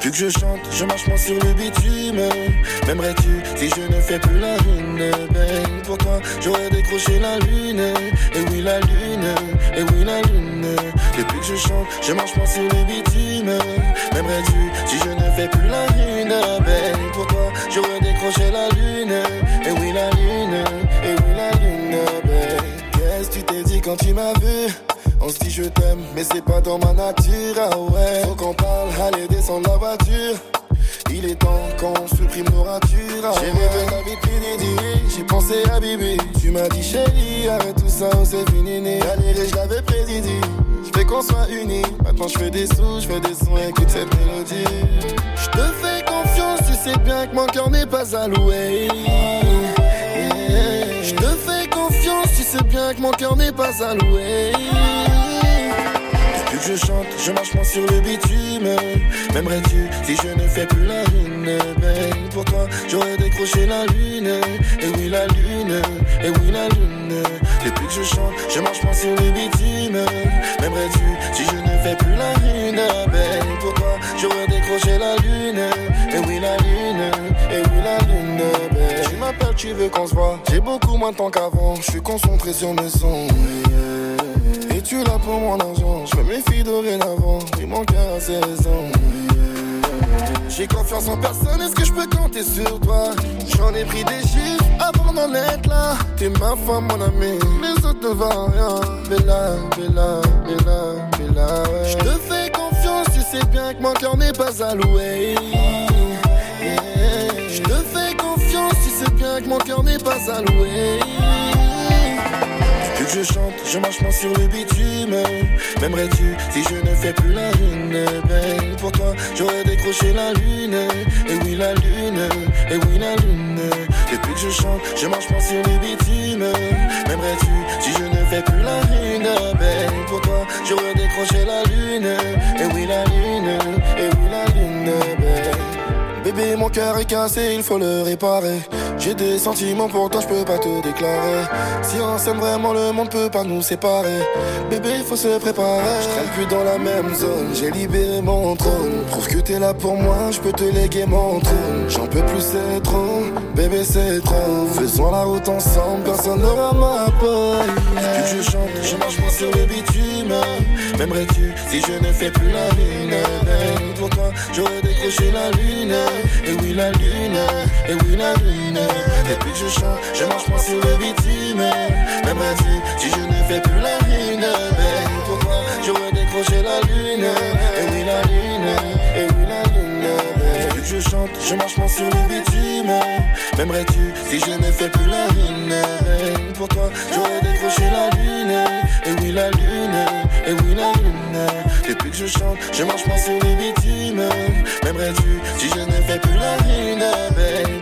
Depuis que je chante, je marche moins sur le bitume. M'aimerais-tu si je ne fais plus la lune, ben Pour toi, j'aurais décroché la lune. Et oui, la lune, et oui, la lune. Depuis que je chante, je marche moins sur le bitume. M'aimerais-tu si je ne fais plus la lune, ben Pour toi, j'aurais décroché la lune. Et oui, la lune, et oui, la lune, ben Qu'est-ce que tu t'es dit quand tu m'as se dit je t'aime, mais c'est pas dans ma nature, ah ouais. Faut qu'on parle, allez descendre la voiture. Il est temps qu'on supprime nos ratures. Ah j'ai rêvé la vie j'ai pensé à Bibi. Tu m'as dit chérie, arrête tout ça, c'est fini. Allez, je l'avais prédit. Je fais qu'on soit unis. Maintenant je fais des sous, je fais des sons, écoute cette mélodie. Je te fais confiance, tu sais bien que mon cœur n'est pas alloué. Je te fais confiance, tu sais bien que mon cœur n'est pas alloué je chante, je marche moins sur le bitume. M'aimerais-tu si je ne fais plus la lune? Ben pour toi, j'aurais décroché la lune. Et oui, la lune, et oui, la lune. Depuis que je chante, je marche moins sur le bitume. M'aimerais-tu si je ne fais plus la lune? Ben pour toi, j'aurais décroché la lune. Et oui, la lune, et oui, la lune. Ben tu m'appelles, tu veux qu'on se voit? J'ai beaucoup moins de temps qu'avant, je suis concentré sur mes sons. Tu l'as pour mon argent, je me méfie dorénavant, tu manques à 16 ans. J'ai confiance en personne, est-ce que je peux compter sur toi? J'en ai pris des chiffres avant d'en être là. T'es ma femme, mon ami, les autres ne valent rien. Bella, Bella, Bella, Bella, ouais. Je te fais confiance, tu sais bien que mon cœur n'est pas alloué. Je te fais confiance, tu sais bien que mon cœur n'est pas alloué je chante, je marche moins sur le bitume. M'aimerais-tu si je ne fais plus la lune? Ben pour toi, j'aurais décroché la lune. Et oui, la lune, et oui, la lune. Depuis que je chante, je marche moins sur le bitume. M'aimerais-tu si je ne fais plus la lune? Ben pour toi, j'aurais décroché la lune. Et oui, la lune, et oui, la lune. Ben. Bébé, mon cœur est cassé, il faut le réparer. J'ai des sentiments pour toi, je peux pas te déclarer. Si on s'aime vraiment, le monde peut pas nous séparer. Bébé, il faut se préparer. Je traîne plus dans la même zone, j'ai libéré mon trône. Prouve que t'es là pour moi, je peux te léguer mon trône. J'en peux plus, c'est trop. Bébé, c'est trop. Faisons la route ensemble, personne n'aura ma peau. Depuis que je chante, je marche pas sur le bitume. M'aimerais-tu si je ne fais plus la lune? Pour toi, j'aurais décroché la lune. Et oui, la lune, et oui, la lune. Depuis que je chante, je marche moins sur le bitume. Dit, si je ne fais plus la lune? Ben pourquoi j'aurais décroché la lune. Et oui la lune, et oui la lune. Depuis que je chante, je marche moins sur le bitume. M'aimerais-tu si je ne fais plus la lune? Ben pourquoi j'aurais décroché la lune. Et oui la lune, et oui la lune Depuis que je chante, je marche moins sur le bitume M'aimerais-tu si je ne fais plus la lune